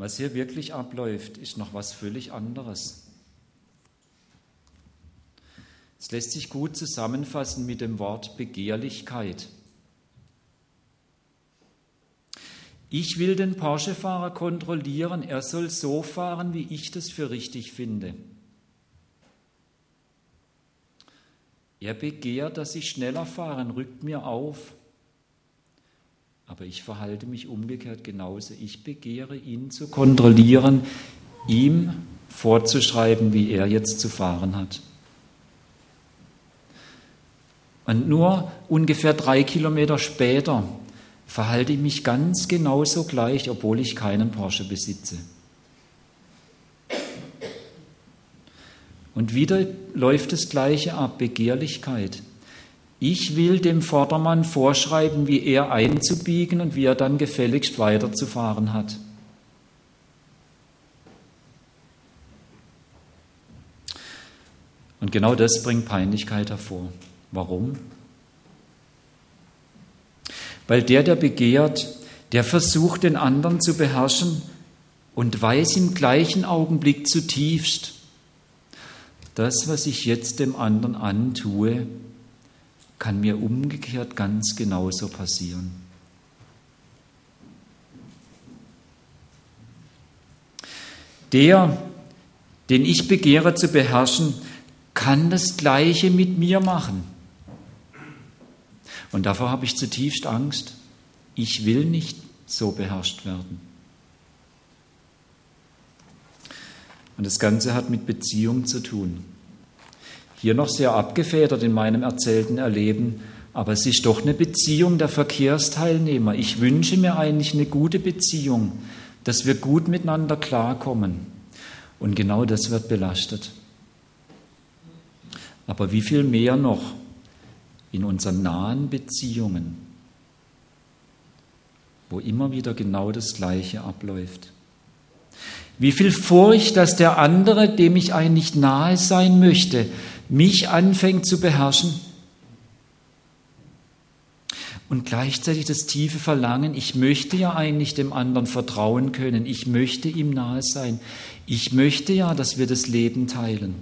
Was hier wirklich abläuft, ist noch was völlig anderes. Es lässt sich gut zusammenfassen mit dem Wort Begehrlichkeit. Ich will den Porsche-Fahrer kontrollieren, er soll so fahren, wie ich das für richtig finde. Er begehrt, dass ich schneller fahre, rückt mir auf. Aber ich verhalte mich umgekehrt genauso. Ich begehre, ihn zu kontrollieren, ihm vorzuschreiben, wie er jetzt zu fahren hat. Und nur ungefähr drei Kilometer später verhalte ich mich ganz genauso gleich, obwohl ich keinen Porsche besitze. Und wieder läuft das Gleiche ab, Begehrlichkeit. Ich will dem Vordermann vorschreiben, wie er einzubiegen und wie er dann gefälligst weiterzufahren hat. Und genau das bringt Peinlichkeit hervor. Warum? Weil der, der begehrt, der versucht, den anderen zu beherrschen und weiß im gleichen Augenblick zutiefst, das, was ich jetzt dem anderen antue, kann mir umgekehrt ganz genauso passieren. Der, den ich begehre zu beherrschen, kann das Gleiche mit mir machen. Und davor habe ich zutiefst Angst. Ich will nicht so beherrscht werden. Und das Ganze hat mit Beziehung zu tun. Hier noch sehr abgefedert in meinem erzählten Erleben, aber es ist doch eine Beziehung der Verkehrsteilnehmer. Ich wünsche mir eigentlich eine gute Beziehung, dass wir gut miteinander klarkommen. Und genau das wird belastet. Aber wie viel mehr noch in unseren nahen Beziehungen, wo immer wieder genau das Gleiche abläuft. Wie viel Furcht, dass der andere, dem ich eigentlich nahe sein möchte, mich anfängt zu beherrschen. Und gleichzeitig das tiefe Verlangen, ich möchte ja eigentlich dem anderen vertrauen können, ich möchte ihm nahe sein, ich möchte ja, dass wir das Leben teilen.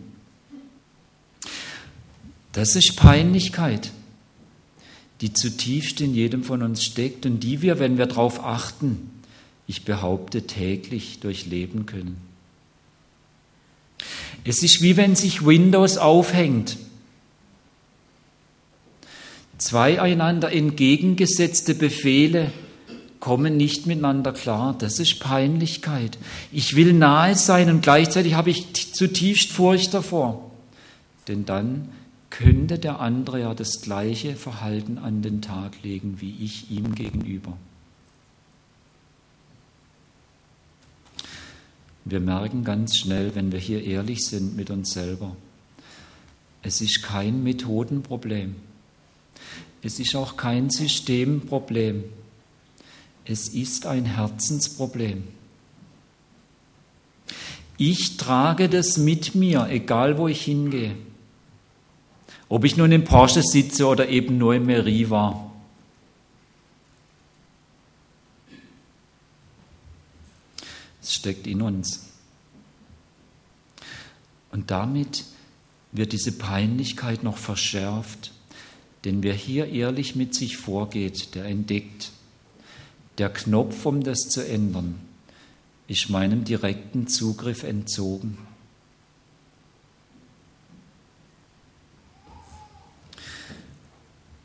Das ist Peinlichkeit die zutiefst in jedem von uns steckt und die wir, wenn wir darauf achten, ich behaupte, täglich durchleben können. Es ist wie wenn sich Windows aufhängt. Zwei einander entgegengesetzte Befehle kommen nicht miteinander klar. Das ist Peinlichkeit. Ich will nahe sein und gleichzeitig habe ich zutiefst Furcht davor. Denn dann könnte der andere ja das gleiche Verhalten an den Tag legen wie ich ihm gegenüber. Wir merken ganz schnell, wenn wir hier ehrlich sind mit uns selber, es ist kein Methodenproblem. Es ist auch kein Systemproblem. Es ist ein Herzensproblem. Ich trage das mit mir, egal wo ich hingehe. Ob ich nun im Porsche sitze oder eben nur im Meriva. Es steckt in uns. Und damit wird diese Peinlichkeit noch verschärft, denn wer hier ehrlich mit sich vorgeht, der entdeckt, der Knopf, um das zu ändern, ist meinem direkten Zugriff entzogen.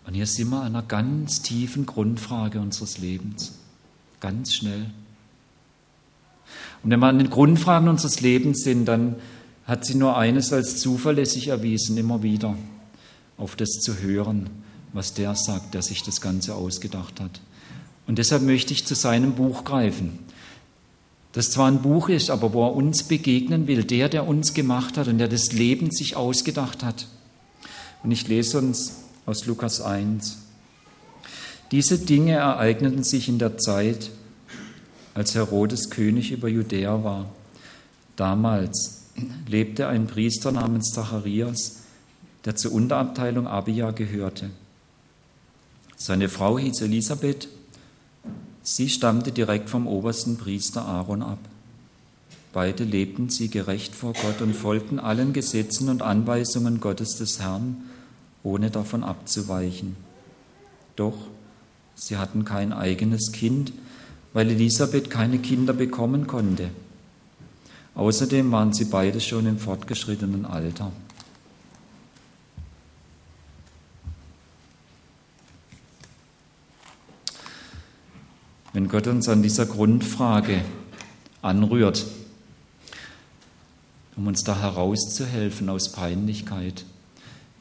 Und hier sind wir an einer ganz tiefen Grundfrage unseres Lebens. Ganz schnell. Und wenn wir an den Grundfragen unseres Lebens sind, dann hat sie nur eines als zuverlässig erwiesen, immer wieder auf das zu hören, was der sagt, der sich das Ganze ausgedacht hat. Und deshalb möchte ich zu seinem Buch greifen. Das zwar ein Buch ist, aber wo er uns begegnen will, der, der uns gemacht hat und der das Leben sich ausgedacht hat. Und ich lese uns aus Lukas 1. Diese Dinge ereigneten sich in der Zeit, als Herodes König über Judäa war. Damals lebte ein Priester namens Zacharias, der zur Unterabteilung Abia gehörte. Seine Frau hieß Elisabeth. Sie stammte direkt vom obersten Priester Aaron ab. Beide lebten sie gerecht vor Gott und folgten allen Gesetzen und Anweisungen Gottes des Herrn, ohne davon abzuweichen. Doch sie hatten kein eigenes Kind, weil Elisabeth keine Kinder bekommen konnte. Außerdem waren sie beide schon im fortgeschrittenen Alter. Wenn Gott uns an dieser Grundfrage anrührt, um uns da herauszuhelfen aus Peinlichkeit,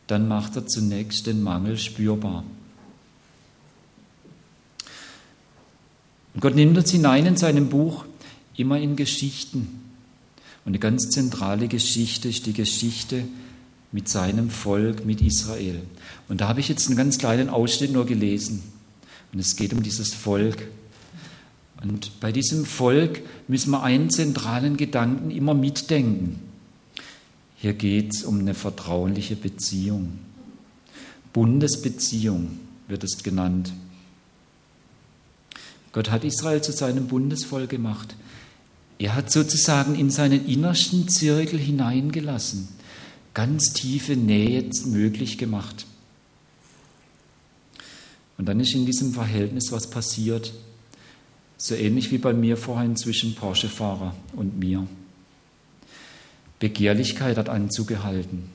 dann macht er zunächst den Mangel spürbar. Und Gott nimmt uns hinein in seinem Buch immer in Geschichten. Und eine ganz zentrale Geschichte ist die Geschichte mit seinem Volk, mit Israel. Und da habe ich jetzt einen ganz kleinen Ausschnitt nur gelesen. Und es geht um dieses Volk. Und bei diesem Volk müssen wir einen zentralen Gedanken immer mitdenken. Hier geht es um eine vertrauliche Beziehung. Bundesbeziehung wird es genannt. Gott hat Israel zu seinem Bundesvolk gemacht. Er hat sozusagen in seinen innersten Zirkel hineingelassen, ganz tiefe Nähe möglich gemacht. Und dann ist in diesem Verhältnis was passiert. So ähnlich wie bei mir vorhin zwischen Porsche-Fahrer und mir. Begehrlichkeit hat anzugehalten.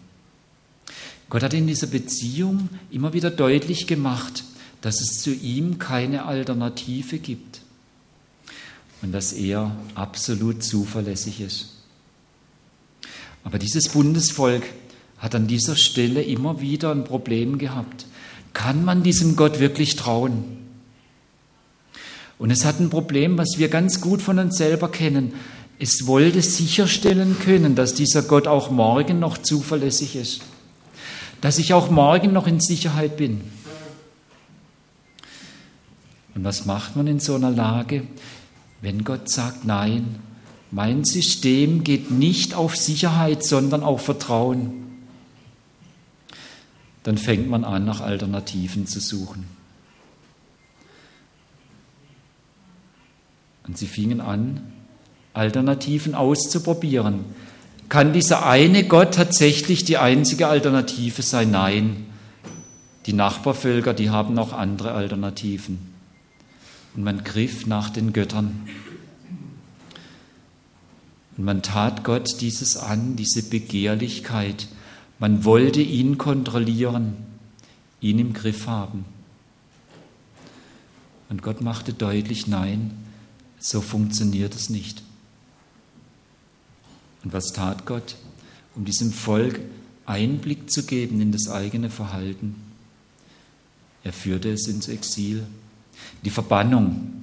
Gott hat in dieser Beziehung immer wieder deutlich gemacht, dass es zu ihm keine Alternative gibt und dass er absolut zuverlässig ist. Aber dieses Bundesvolk hat an dieser Stelle immer wieder ein Problem gehabt. Kann man diesem Gott wirklich trauen? Und es hat ein Problem, was wir ganz gut von uns selber kennen. Es wollte sicherstellen können, dass dieser Gott auch morgen noch zuverlässig ist. Dass ich auch morgen noch in Sicherheit bin. Und was macht man in so einer Lage, wenn Gott sagt, nein, mein System geht nicht auf Sicherheit, sondern auf Vertrauen? Dann fängt man an, nach Alternativen zu suchen. Und sie fingen an, Alternativen auszuprobieren. Kann dieser eine Gott tatsächlich die einzige Alternative sein? Nein. Die Nachbarvölker, die haben auch andere Alternativen. Und man griff nach den Göttern. Und man tat Gott dieses an, diese Begehrlichkeit. Man wollte ihn kontrollieren, ihn im Griff haben. Und Gott machte deutlich, nein, so funktioniert es nicht. Und was tat Gott? Um diesem Volk Einblick zu geben in das eigene Verhalten. Er führte es ins Exil, die Verbannung,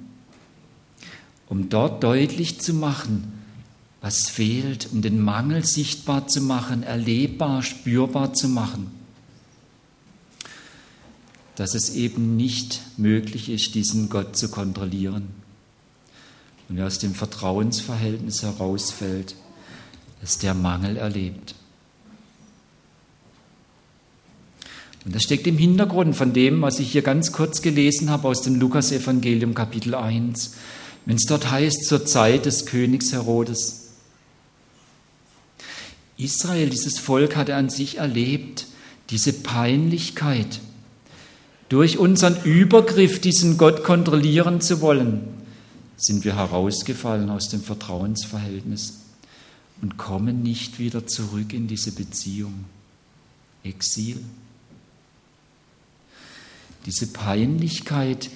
um dort deutlich zu machen, was fehlt, um den Mangel sichtbar zu machen, erlebbar, spürbar zu machen. Dass es eben nicht möglich ist, diesen Gott zu kontrollieren und wer aus dem Vertrauensverhältnis herausfällt, dass der Mangel erlebt. Und das steckt im Hintergrund von dem, was ich hier ganz kurz gelesen habe aus dem Lukas-Evangelium Kapitel 1, wenn es dort heißt, zur Zeit des Königs Herodes. Israel, dieses Volk hatte an sich erlebt, diese Peinlichkeit, durch unseren Übergriff diesen Gott kontrollieren zu wollen, sind wir herausgefallen aus dem Vertrauensverhältnis und kommen nicht wieder zurück in diese Beziehung. Exil. Diese Peinlichkeit,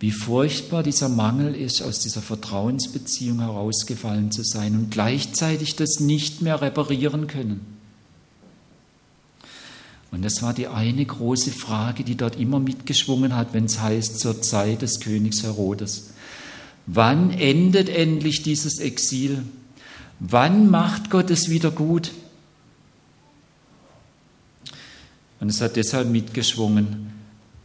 wie furchtbar dieser Mangel ist, aus dieser Vertrauensbeziehung herausgefallen zu sein und gleichzeitig das nicht mehr reparieren können. Und das war die eine große Frage, die dort immer mitgeschwungen hat, wenn es heißt, zur Zeit des Königs Herodes. Wann endet endlich dieses Exil? Wann macht Gott es wieder gut? Und es hat deshalb mitgeschwungen,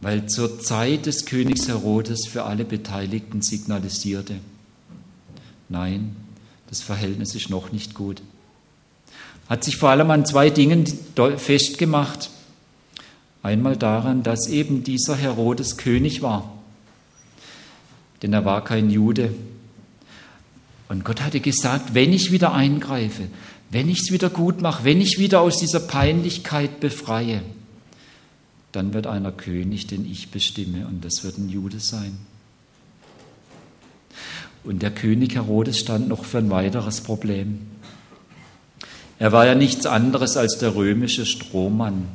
weil zur Zeit des Königs Herodes für alle Beteiligten signalisierte, nein, das Verhältnis ist noch nicht gut. Hat sich vor allem an zwei Dingen festgemacht. Einmal daran, dass eben dieser Herodes König war denn er war kein Jude. Und Gott hatte gesagt, wenn ich wieder eingreife, wenn ich es wieder gut mache, wenn ich wieder aus dieser Peinlichkeit befreie, dann wird einer König, den ich bestimme, und das wird ein Jude sein. Und der König Herodes stand noch für ein weiteres Problem. Er war ja nichts anderes als der römische Strohmann.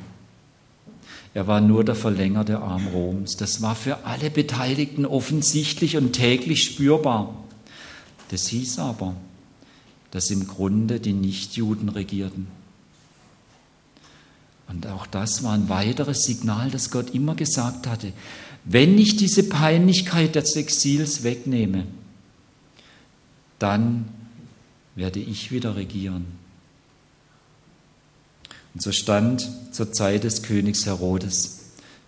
Er war nur der verlängerte Arm Roms. Das war für alle Beteiligten offensichtlich und täglich spürbar. Das hieß aber, dass im Grunde die Nichtjuden regierten. Und auch das war ein weiteres Signal, das Gott immer gesagt hatte. Wenn ich diese Peinlichkeit des Exils wegnehme, dann werde ich wieder regieren. Und so stand zur Zeit des Königs Herodes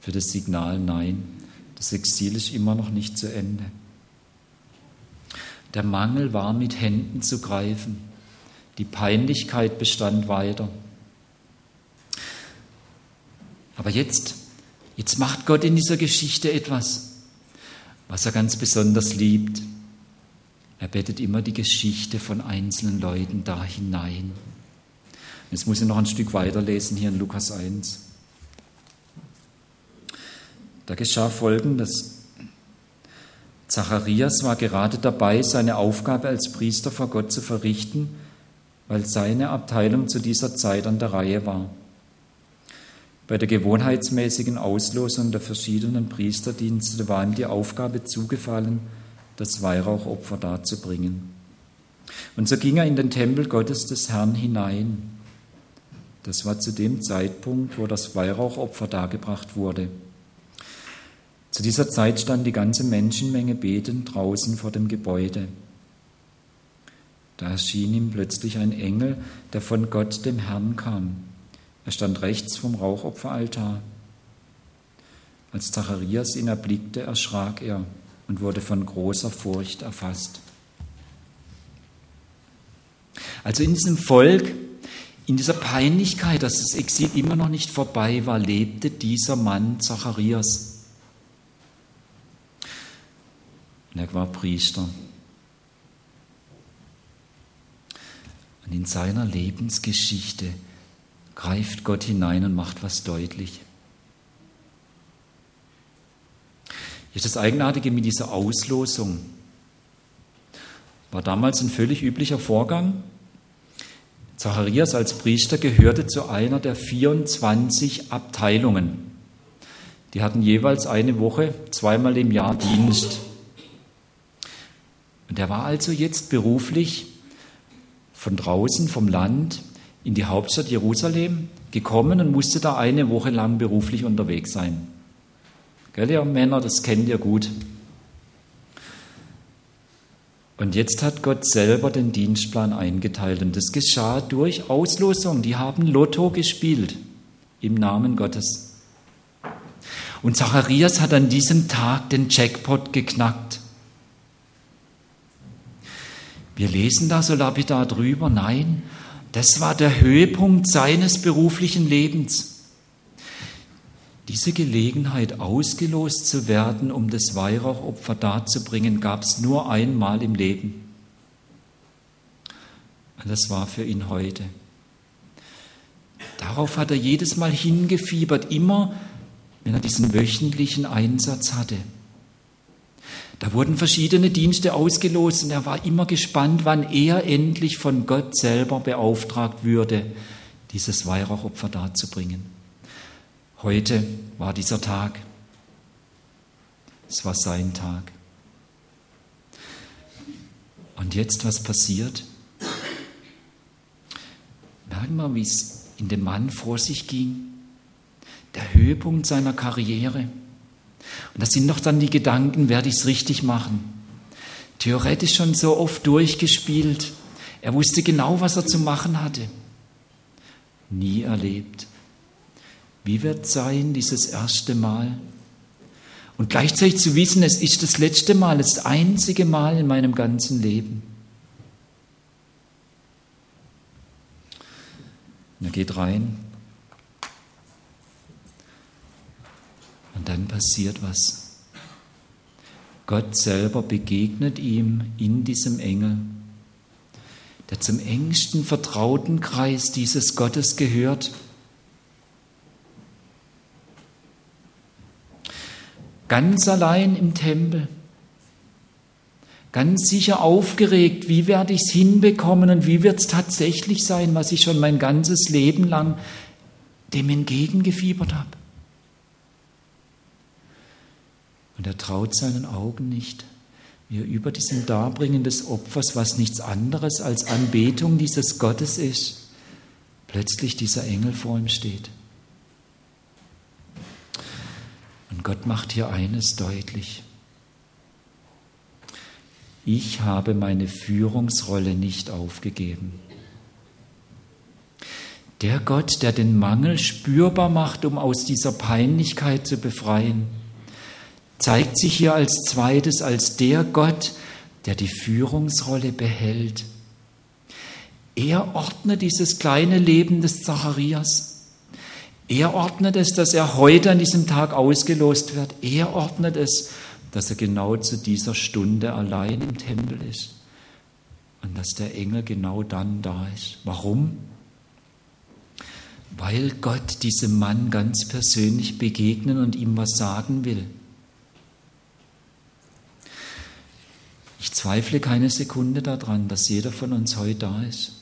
für das Signal Nein, das Exil ist immer noch nicht zu Ende. Der Mangel war mit Händen zu greifen. Die Peinlichkeit bestand weiter. Aber jetzt, jetzt macht Gott in dieser Geschichte etwas, was er ganz besonders liebt. Er bettet immer die Geschichte von einzelnen Leuten da hinein. Jetzt muss ich noch ein Stück weiterlesen hier in Lukas 1. Da geschah Folgendes. Zacharias war gerade dabei, seine Aufgabe als Priester vor Gott zu verrichten, weil seine Abteilung zu dieser Zeit an der Reihe war. Bei der gewohnheitsmäßigen Auslosung der verschiedenen Priesterdienste war ihm die Aufgabe zugefallen, das Weihrauchopfer darzubringen. Und so ging er in den Tempel Gottes des Herrn hinein. Das war zu dem Zeitpunkt, wo das Weihrauchopfer dargebracht wurde. Zu dieser Zeit stand die ganze Menschenmenge betend draußen vor dem Gebäude. Da erschien ihm plötzlich ein Engel, der von Gott dem Herrn kam. Er stand rechts vom Rauchopferaltar. Als Zacharias ihn erblickte, erschrak er und wurde von großer Furcht erfasst. Also in diesem Volk, in dieser Peinlichkeit, dass das Exil immer noch nicht vorbei war, lebte dieser Mann Zacharias. Und er war Priester. Und in seiner Lebensgeschichte greift Gott hinein und macht was deutlich. Hier ist das Eigenartige mit dieser Auslosung. War damals ein völlig üblicher Vorgang. Zacharias als Priester gehörte zu einer der 24 Abteilungen. Die hatten jeweils eine Woche, zweimal im Jahr Dienst. Und er war also jetzt beruflich von draußen, vom Land, in die Hauptstadt Jerusalem gekommen und musste da eine Woche lang beruflich unterwegs sein. Gell, ihr Männer, das kennt ihr gut. Und jetzt hat Gott selber den Dienstplan eingeteilt und das geschah durch Auslosung. Die haben Lotto gespielt im Namen Gottes. Und Zacharias hat an diesem Tag den Jackpot geknackt. Wir lesen da so lapidar drüber. Nein, das war der Höhepunkt seines beruflichen Lebens. Diese Gelegenheit, ausgelost zu werden, um das Weihrauchopfer darzubringen, gab es nur einmal im Leben. Und das war für ihn heute. Darauf hat er jedes Mal hingefiebert, immer wenn er diesen wöchentlichen Einsatz hatte. Da wurden verschiedene Dienste ausgelost und er war immer gespannt, wann er endlich von Gott selber beauftragt würde, dieses Weihrauchopfer darzubringen. Heute war dieser Tag. Es war sein Tag. Und jetzt, was passiert? Merken wir, wie es in dem Mann vor sich ging. Der Höhepunkt seiner Karriere. Und das sind noch dann die Gedanken, werde ich es richtig machen? Theoretisch schon so oft durchgespielt. Er wusste genau, was er zu machen hatte. Nie erlebt. Wie wird sein dieses erste Mal? Und gleichzeitig zu wissen, es ist das letzte Mal, das einzige Mal in meinem ganzen Leben. Und er geht rein Und dann passiert was. Gott selber begegnet ihm in diesem Engel der zum engsten vertrauten Kreis dieses Gottes gehört. Ganz allein im Tempel, ganz sicher aufgeregt, wie werde ich es hinbekommen und wie wird es tatsächlich sein, was ich schon mein ganzes Leben lang dem entgegengefiebert habe. Und er traut seinen Augen nicht wie er über diesem Darbringen des Opfers, was nichts anderes als Anbetung dieses Gottes ist, plötzlich dieser Engel vor ihm steht. Und Gott macht hier eines deutlich. Ich habe meine Führungsrolle nicht aufgegeben. Der Gott, der den Mangel spürbar macht, um aus dieser Peinlichkeit zu befreien, zeigt sich hier als zweites als der Gott, der die Führungsrolle behält. Er ordnet dieses kleine Leben des Zacharias. Er ordnet es, dass er heute an diesem Tag ausgelost wird. Er ordnet es, dass er genau zu dieser Stunde allein im Tempel ist und dass der Engel genau dann da ist. Warum? Weil Gott diesem Mann ganz persönlich begegnen und ihm was sagen will. Ich zweifle keine Sekunde daran, dass jeder von uns heute da ist,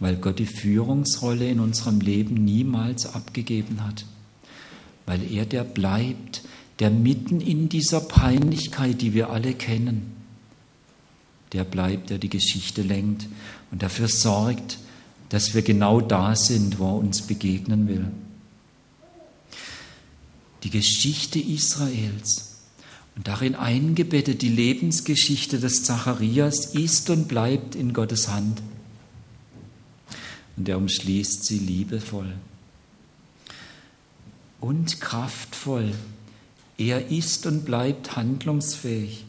weil Gott die Führungsrolle in unserem Leben niemals abgegeben hat, weil er der bleibt, der mitten in dieser Peinlichkeit, die wir alle kennen, der bleibt, der die Geschichte lenkt und dafür sorgt, dass wir genau da sind, wo er uns begegnen will. Die Geschichte Israels und darin eingebettet die Lebensgeschichte des Zacharias ist und bleibt in Gottes Hand. Und er umschließt sie liebevoll und kraftvoll. Er ist und bleibt handlungsfähig.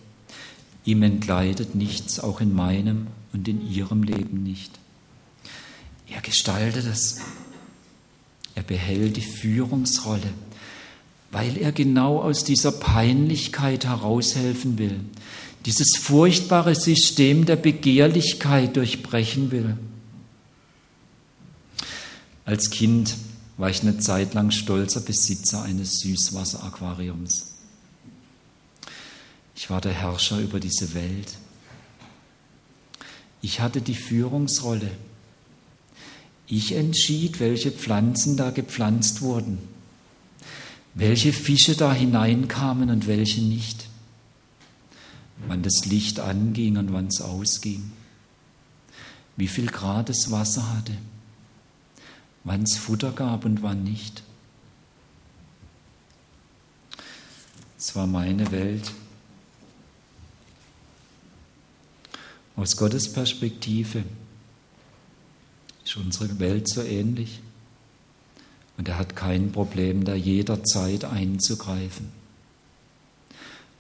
Ihm entgleitet nichts, auch in meinem und in ihrem Leben nicht. Er gestaltet es. Er behält die Führungsrolle weil er genau aus dieser Peinlichkeit heraushelfen will, dieses furchtbare System der Begehrlichkeit durchbrechen will. Als Kind war ich eine Zeit lang stolzer Besitzer eines Süßwasseraquariums. Ich war der Herrscher über diese Welt. Ich hatte die Führungsrolle. Ich entschied, welche Pflanzen da gepflanzt wurden welche Fische da hineinkamen und welche nicht, wann das Licht anging und wann es ausging, wie viel Grad das Wasser hatte, wann es Futter gab und wann nicht. Es war meine Welt. Aus Gottes Perspektive ist unsere Welt so ähnlich. Und er hat kein Problem, da jederzeit einzugreifen.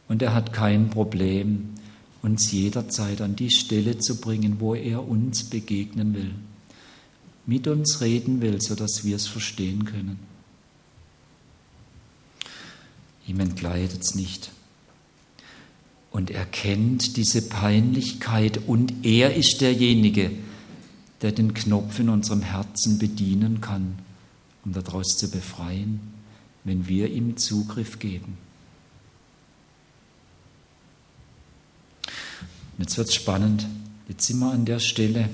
Und er hat kein Problem, uns jederzeit an die Stelle zu bringen, wo er uns begegnen will, mit uns reden will, sodass wir es verstehen können. Ihm entgleitet es nicht. Und er kennt diese Peinlichkeit und er ist derjenige, der den Knopf in unserem Herzen bedienen kann um daraus zu befreien, wenn wir ihm Zugriff geben. Und jetzt wird es spannend. Jetzt sind wir an der Stelle,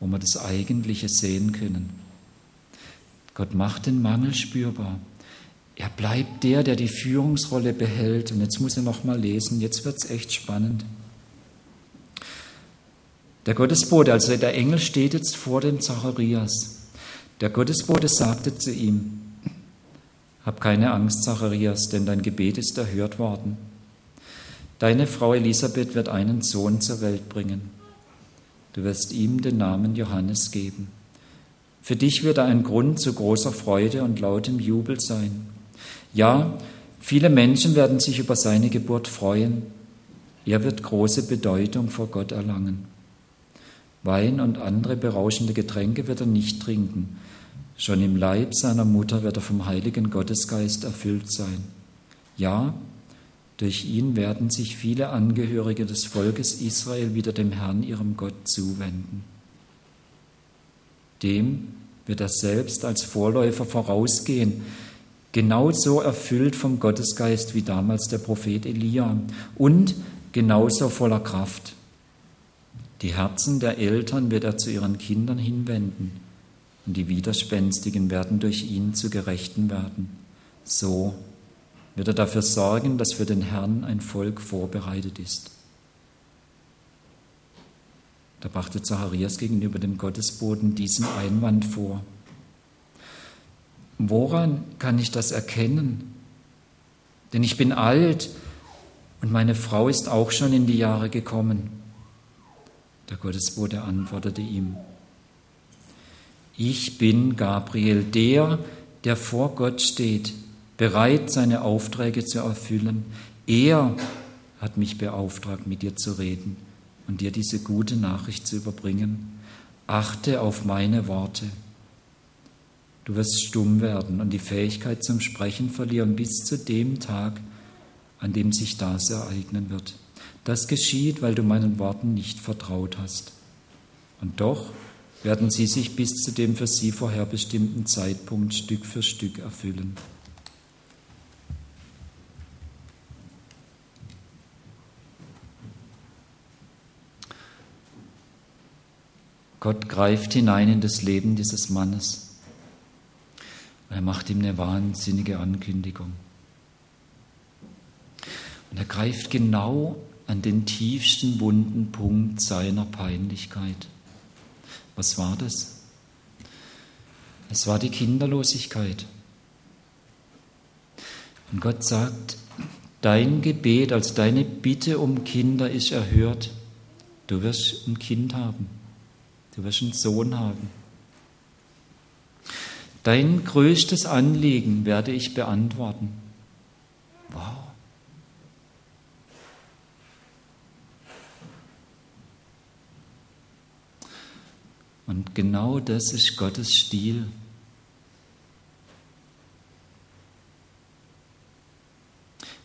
wo wir das Eigentliche sehen können. Gott macht den Mangel spürbar. Er bleibt der, der die Führungsrolle behält. Und jetzt muss er noch mal lesen. Jetzt wird es echt spannend. Der Gottesbote, also der Engel, steht jetzt vor dem Zacharias. Der Gottesbote sagte zu ihm, Hab keine Angst, Zacharias, denn dein Gebet ist erhört worden. Deine Frau Elisabeth wird einen Sohn zur Welt bringen. Du wirst ihm den Namen Johannes geben. Für dich wird er ein Grund zu großer Freude und lautem Jubel sein. Ja, viele Menschen werden sich über seine Geburt freuen. Er wird große Bedeutung vor Gott erlangen. Wein und andere berauschende Getränke wird er nicht trinken. Schon im Leib seiner Mutter wird er vom Heiligen Gottesgeist erfüllt sein. Ja, Durch ihn werden sich viele Angehörige des Volkes Israel wieder dem Herrn, ihrem Gott, zuwenden. Dem wird er selbst als Vorläufer vorausgehen, genauso erfüllt vom Gottesgeist wie damals der Prophet Elia und genauso voller Kraft. Die Herzen der Eltern wird er zu ihren Kindern hinwenden und die Widerspenstigen werden durch ihn zu Gerechten werden. So wird er dafür sorgen, dass für den Herrn ein Volk vorbereitet ist. Da brachte Zacharias gegenüber dem Gottesboten diesen Einwand vor. Woran kann ich das erkennen? Denn ich bin alt und meine Frau ist auch schon in die Jahre gekommen. Der Gottesbote antwortete ihm, ich bin Gabriel, der, der vor Gott steht, bereit, seine Aufträge zu erfüllen. Er hat mich beauftragt, mit dir zu reden und dir diese gute Nachricht zu überbringen. Achte auf meine Worte. Du wirst stumm werden und die Fähigkeit zum Sprechen verlieren bis zu dem Tag, an dem sich das ereignen wird. Das geschieht, weil du meinen Worten nicht vertraut hast. Und doch werden sie sich bis zu dem für sie vorherbestimmten Zeitpunkt Stück für Stück erfüllen. Gott greift hinein in das Leben dieses Mannes. Er macht ihm eine wahnsinnige Ankündigung. Und er greift genau an den tiefsten wunden Punkt seiner Peinlichkeit. Was war das? Es war die Kinderlosigkeit. Und Gott sagt, dein Gebet, als deine Bitte um Kinder ist erhört. Du wirst ein Kind haben. Du wirst einen Sohn haben. Dein größtes Anliegen werde ich beantworten. Wow. Und genau das ist Gottes Stil.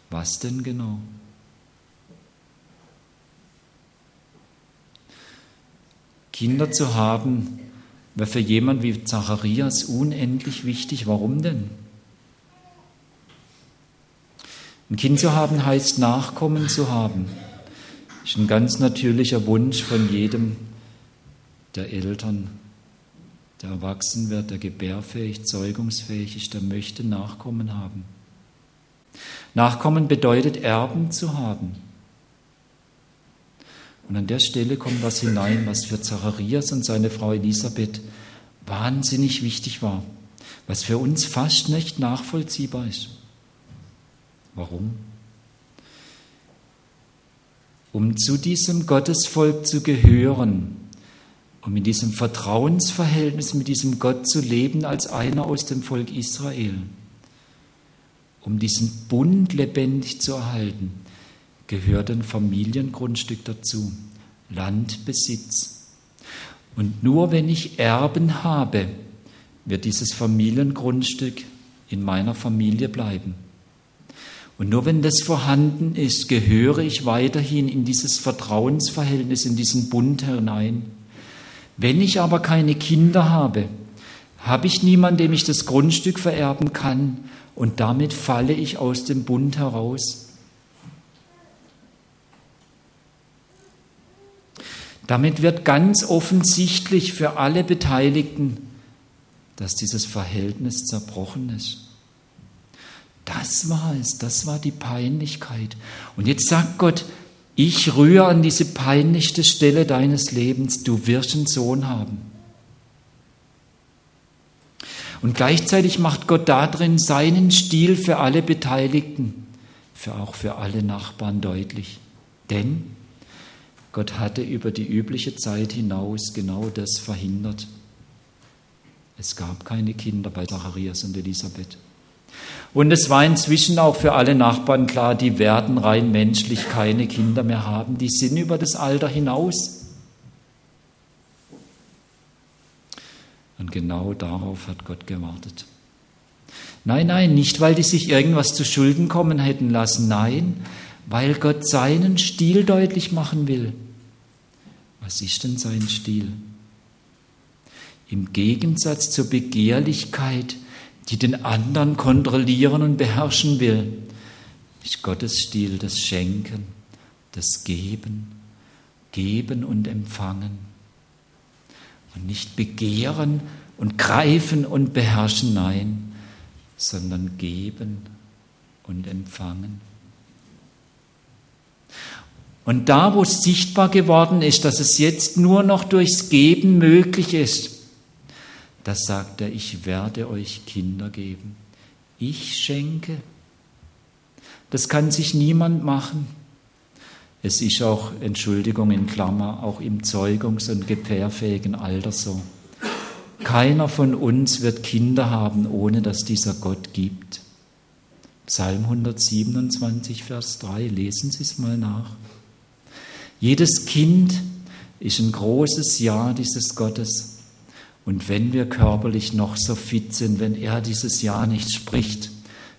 Was denn genau? Kinder zu haben, wäre für jemand wie Zacharias unendlich wichtig. Warum denn? Ein Kind zu haben heißt Nachkommen zu haben. Das ist ein ganz natürlicher Wunsch von jedem der Eltern, der erwachsen wird, der gebärfähig, zeugungsfähig ist, der möchte Nachkommen haben. Nachkommen bedeutet Erben zu haben. Und an der Stelle kommt was hinein, was für Zacharias und seine Frau Elisabeth wahnsinnig wichtig war, was für uns fast nicht nachvollziehbar ist. Warum? Um zu diesem Gottesvolk zu gehören, um in diesem Vertrauensverhältnis mit diesem Gott zu leben als einer aus dem Volk Israel, um diesen Bund lebendig zu erhalten, gehört ein Familiengrundstück dazu, Landbesitz. Und nur wenn ich Erben habe, wird dieses Familiengrundstück in meiner Familie bleiben. Und nur wenn das vorhanden ist, gehöre ich weiterhin in dieses Vertrauensverhältnis, in diesen Bund hinein. Wenn ich aber keine Kinder habe, habe ich niemanden, dem ich das Grundstück vererben kann und damit falle ich aus dem Bund heraus. Damit wird ganz offensichtlich für alle Beteiligten, dass dieses Verhältnis zerbrochen ist. Das war es, das war die Peinlichkeit. Und jetzt sagt Gott, ich rühre an diese peinlichste Stelle deines Lebens, du wirst einen Sohn haben. Und gleichzeitig macht Gott darin seinen Stil für alle Beteiligten, für auch für alle Nachbarn deutlich. Denn Gott hatte über die übliche Zeit hinaus genau das verhindert. Es gab keine Kinder bei Zacharias und Elisabeth. Und es war inzwischen auch für alle Nachbarn klar, die werden rein menschlich keine Kinder mehr haben, die sind über das Alter hinaus. Und genau darauf hat Gott gewartet. Nein, nein, nicht weil die sich irgendwas zu Schulden kommen hätten lassen, nein, weil Gott seinen Stil deutlich machen will. Was ist denn sein Stil? Im Gegensatz zur Begehrlichkeit, die den anderen kontrollieren und beherrschen will, ist Gottes Stil das Schenken, das Geben, Geben und Empfangen. Und nicht begehren und greifen und beherrschen, nein, sondern geben und empfangen. Und da, wo es sichtbar geworden ist, dass es jetzt nur noch durchs Geben möglich ist, da sagt er, ich werde euch Kinder geben. Ich schenke. Das kann sich niemand machen. Es ist auch, Entschuldigung in Klammer, auch im zeugungs- und gebärfähigen Alter so. Keiner von uns wird Kinder haben, ohne dass dieser Gott gibt. Psalm 127, Vers 3, lesen Sie es mal nach. Jedes Kind ist ein großes Ja dieses Gottes. Und wenn wir körperlich noch so fit sind, wenn er dieses Ja nicht spricht,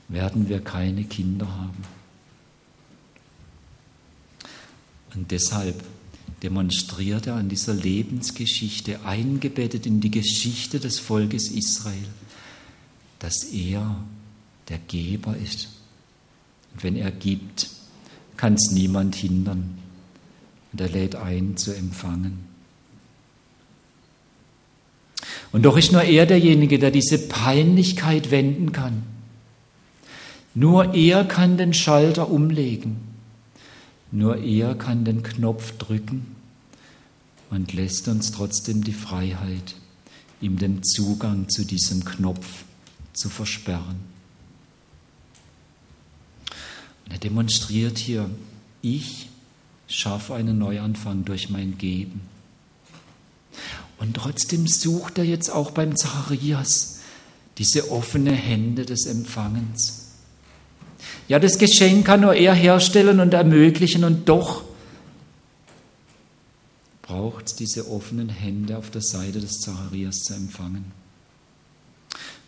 werden wir keine Kinder haben. Und deshalb demonstriert er an dieser Lebensgeschichte, eingebettet in die Geschichte des Volkes Israel, dass er der Geber ist. Und wenn er gibt, kann es niemand hindern und er lädt ein zu empfangen. Und doch ist nur er derjenige, der diese Peinlichkeit wenden kann. Nur er kann den Schalter umlegen. Nur er kann den Knopf drücken und lässt uns trotzdem die Freiheit, ihm den Zugang zu diesem Knopf zu versperren. Und er demonstriert hier, ich schaffe einen Neuanfang durch mein Geben. Und trotzdem sucht er jetzt auch beim Zacharias diese offene Hände des Empfangens. Ja, das Geschenk kann nur er herstellen und ermöglichen und doch braucht es diese offenen Hände auf der Seite des Zacharias zu empfangen.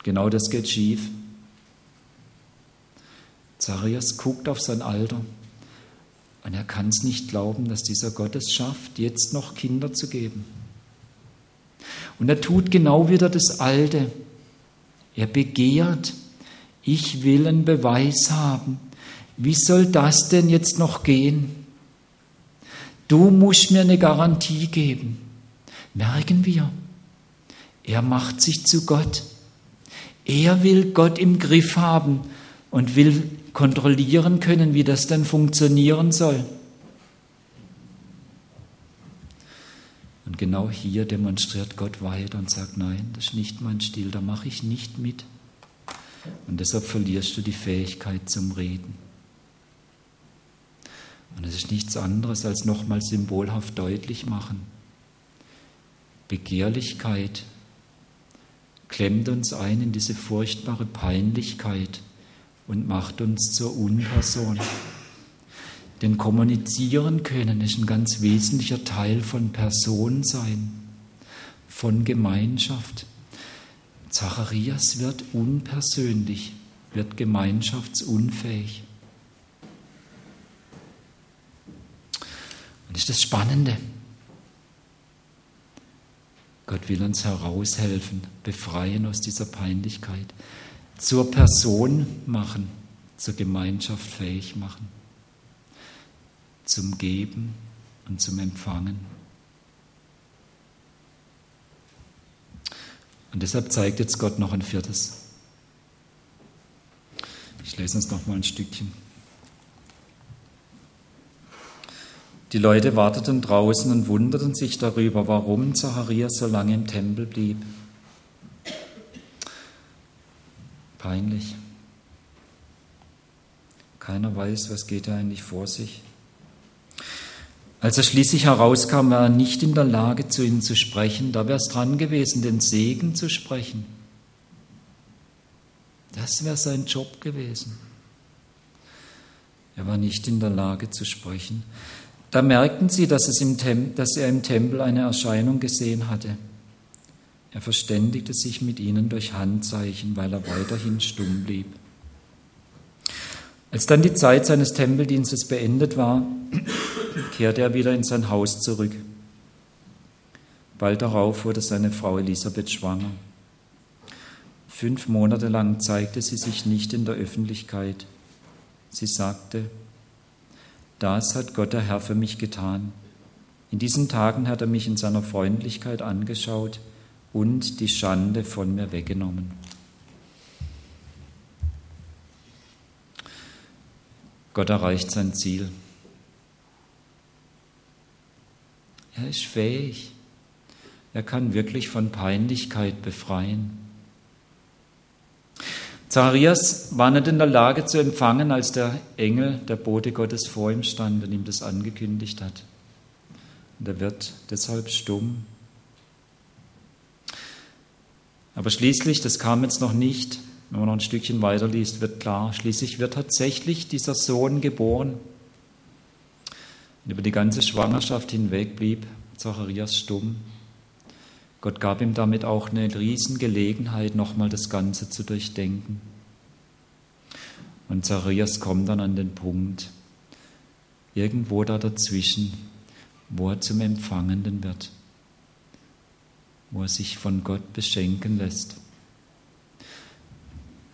Genau das geht schief. Zacharias guckt auf sein Alter und er kann es nicht glauben, dass dieser Gott es schafft, jetzt noch Kinder zu geben. Und er tut genau wieder das Alte. Er begehrt, ich will einen Beweis haben. Wie soll das denn jetzt noch gehen? Du musst mir eine Garantie geben. Merken wir, er macht sich zu Gott. Er will Gott im Griff haben und will kontrollieren können, wie das dann funktionieren soll. Und genau hier demonstriert Gott weiter und sagt, nein, das ist nicht mein Stil, da mache ich nicht mit. Und deshalb verlierst du die Fähigkeit zum Reden. Und es ist nichts anderes als nochmal symbolhaft deutlich machen. Begehrlichkeit klemmt uns ein in diese furchtbare Peinlichkeit und macht uns zur Unperson. Denn kommunizieren können ist ein ganz wesentlicher Teil von Personsein, von Gemeinschaft. Zacharias wird unpersönlich, wird gemeinschaftsunfähig. Und das ist das Spannende. Gott will uns heraushelfen, befreien aus dieser Peinlichkeit zur Person machen, zur Gemeinschaft fähig machen, zum Geben und zum Empfangen. Und deshalb zeigt jetzt Gott noch ein viertes. Ich lese uns noch mal ein Stückchen. Die Leute warteten draußen und wunderten sich darüber, warum Zacharias so lange im Tempel blieb. Peinlich. Keiner weiß, was geht da eigentlich vor sich. Als er schließlich herauskam, war er nicht in der Lage, zu ihnen zu sprechen. Da wäre es dran gewesen, den Segen zu sprechen. Das wäre sein Job gewesen. Er war nicht in der Lage zu sprechen. Da merkten sie, dass, dass er im Tempel eine Erscheinung gesehen hatte. Er verständigte sich mit ihnen durch Handzeichen, weil er weiterhin stumm blieb. Als dann die Zeit seines Tempeldienstes beendet war, kehrte er wieder in sein Haus zurück. Bald darauf wurde seine Frau Elisabeth schwanger. Fünf Monate lang zeigte sie sich nicht in der Öffentlichkeit. Sie sagte, das hat Gott der Herr für mich getan. In diesen Tagen hat er mich in seiner Freundlichkeit angeschaut und die Schande von mir weggenommen. Gott erreicht sein Ziel. Er ist fähig. Er kann wirklich von Peinlichkeit befreien. Zacharias war nicht in der Lage zu empfangen, als der Engel, der Bote Gottes vor ihm stand und ihm das angekündigt hat. Und er wird deshalb stumm. Aber schließlich, das kam jetzt noch nicht, wenn man noch ein Stückchen weiterliest, wird klar, schließlich wird tatsächlich dieser Sohn geboren. Und über die ganze Schwangerschaft hinweg blieb Zacharias stumm. Gott gab ihm damit auch eine Riesengelegenheit, nochmal das Ganze zu durchdenken. Und Zacharias kommt dann an den Punkt, irgendwo da dazwischen, wo er zum Empfangenden wird, wo er sich von Gott beschenken lässt.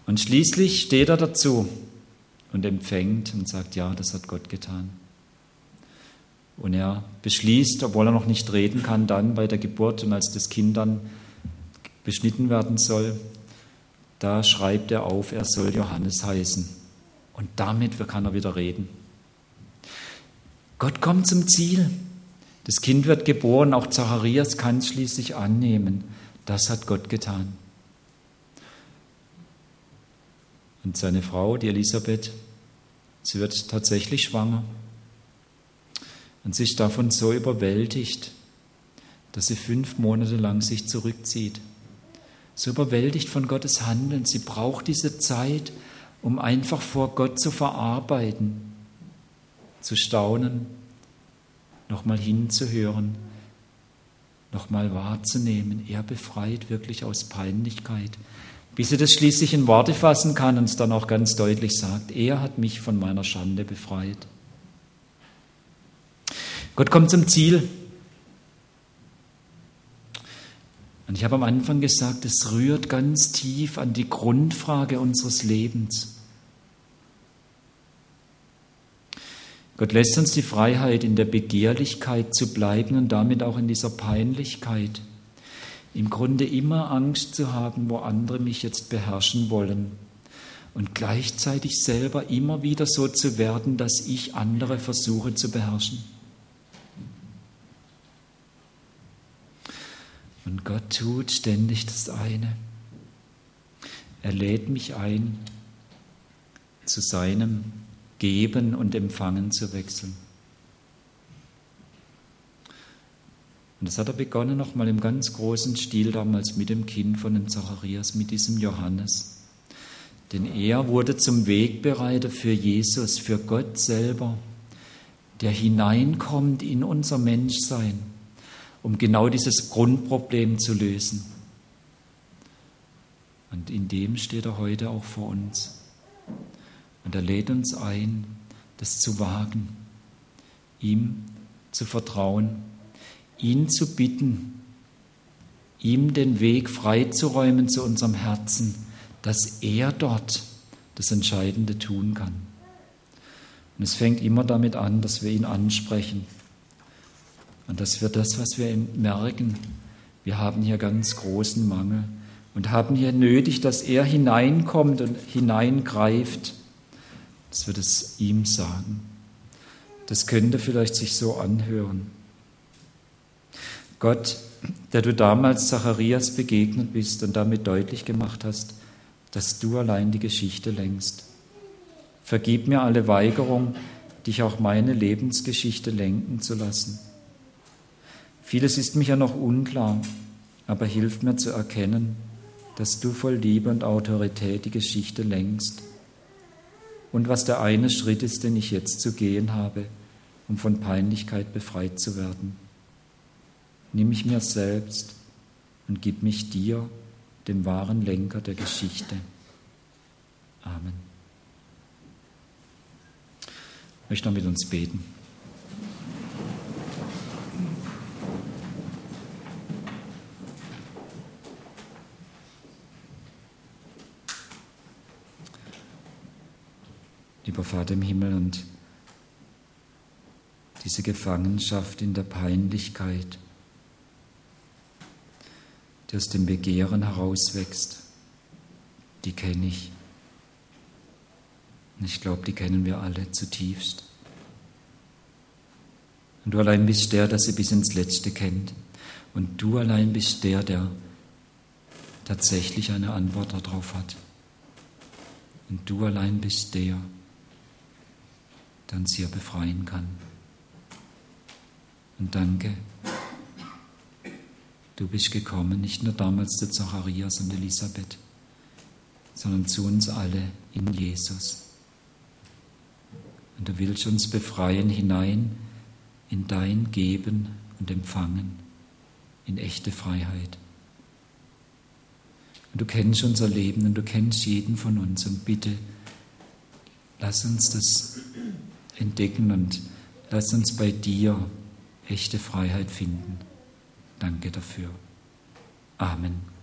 Und schließlich steht er dazu und empfängt und sagt, ja, das hat Gott getan. Und er beschließt, obwohl er noch nicht reden kann, dann bei der Geburt und als das Kind dann beschnitten werden soll, da schreibt er auf, er soll Johannes heißen. Und damit kann er wieder reden. Gott kommt zum Ziel. Das Kind wird geboren, auch Zacharias kann es schließlich annehmen. Das hat Gott getan. Und seine Frau, die Elisabeth, sie wird tatsächlich schwanger. Und ist davon so überwältigt, dass sie fünf Monate lang sich zurückzieht. So überwältigt von Gottes Handeln. Sie braucht diese Zeit, um einfach vor Gott zu verarbeiten, zu staunen, nochmal hinzuhören, nochmal wahrzunehmen. Er befreit wirklich aus Peinlichkeit bis sie das schließlich in Worte fassen kann und es dann auch ganz deutlich sagt, er hat mich von meiner Schande befreit. Gott kommt zum Ziel. Und ich habe am Anfang gesagt, es rührt ganz tief an die Grundfrage unseres Lebens. Gott lässt uns die Freiheit, in der Begehrlichkeit zu bleiben und damit auch in dieser Peinlichkeit im Grunde immer Angst zu haben, wo andere mich jetzt beherrschen wollen und gleichzeitig selber immer wieder so zu werden, dass ich andere versuche zu beherrschen. Gott tut ständig das eine. Er lädt mich ein, zu seinem Geben und Empfangen zu wechseln. Und das hat er begonnen nochmal im ganz großen Stil damals mit dem Kind von dem Zacharias, mit diesem Johannes. Denn er wurde zum Wegbereiter für Jesus, für Gott selber, der hineinkommt in unser Menschsein, um genau dieses Grundproblem zu lösen. Und in dem steht er heute auch vor uns. Und er lädt uns ein, das zu wagen, ihm zu vertrauen ihn zu bitten, ihm den Weg freizuräumen zu unserem Herzen, dass er dort das Entscheidende tun kann. Und es fängt immer damit an, dass wir ihn ansprechen und dass wir das, was wir merken, wir haben hier ganz großen Mangel und haben hier nötig, dass er hineinkommt und hineingreift, dass wir das ihm sagen. Das könnte vielleicht sich so anhören. Gott, der du damals Zacharias begegnet bist und damit deutlich gemacht hast, dass du allein die Geschichte lenkst. Vergib mir alle Weigerung, dich auch meine Lebensgeschichte lenken zu lassen. Vieles ist mir ja noch unklar, aber hilf mir zu erkennen, dass du voll Liebe und Autorität die Geschichte lenkst und was der eine Schritt ist, den ich jetzt zu gehen habe, um von Peinlichkeit befreit zu werden nimm ich mir selbst und gib mich dir, dem wahren Lenker der Geschichte. Amen. Ich möchte noch mit uns beten. Lieber Vater im Himmel und diese Gefangenschaft in der Peinlichkeit, die aus dem Begehren herauswächst, die kenne ich. Und ich glaube, die kennen wir alle zutiefst. Und du allein bist der, der sie bis ins Letzte kennt. Und du allein bist der, der tatsächlich eine Antwort darauf hat. Und du allein bist der, uns hier befreien kann. Und danke, du bist gekommen, nicht nur damals zu Zacharias und Elisabeth, sondern zu uns alle in Jesus. Und du willst uns befreien hinein in dein Geben und Empfangen, in echte Freiheit. Und du kennst unser Leben und du kennst jeden von uns. Und bitte, lass uns das entdecken und lass uns bei dir echte Freiheit finden. Danke dafür. Amen.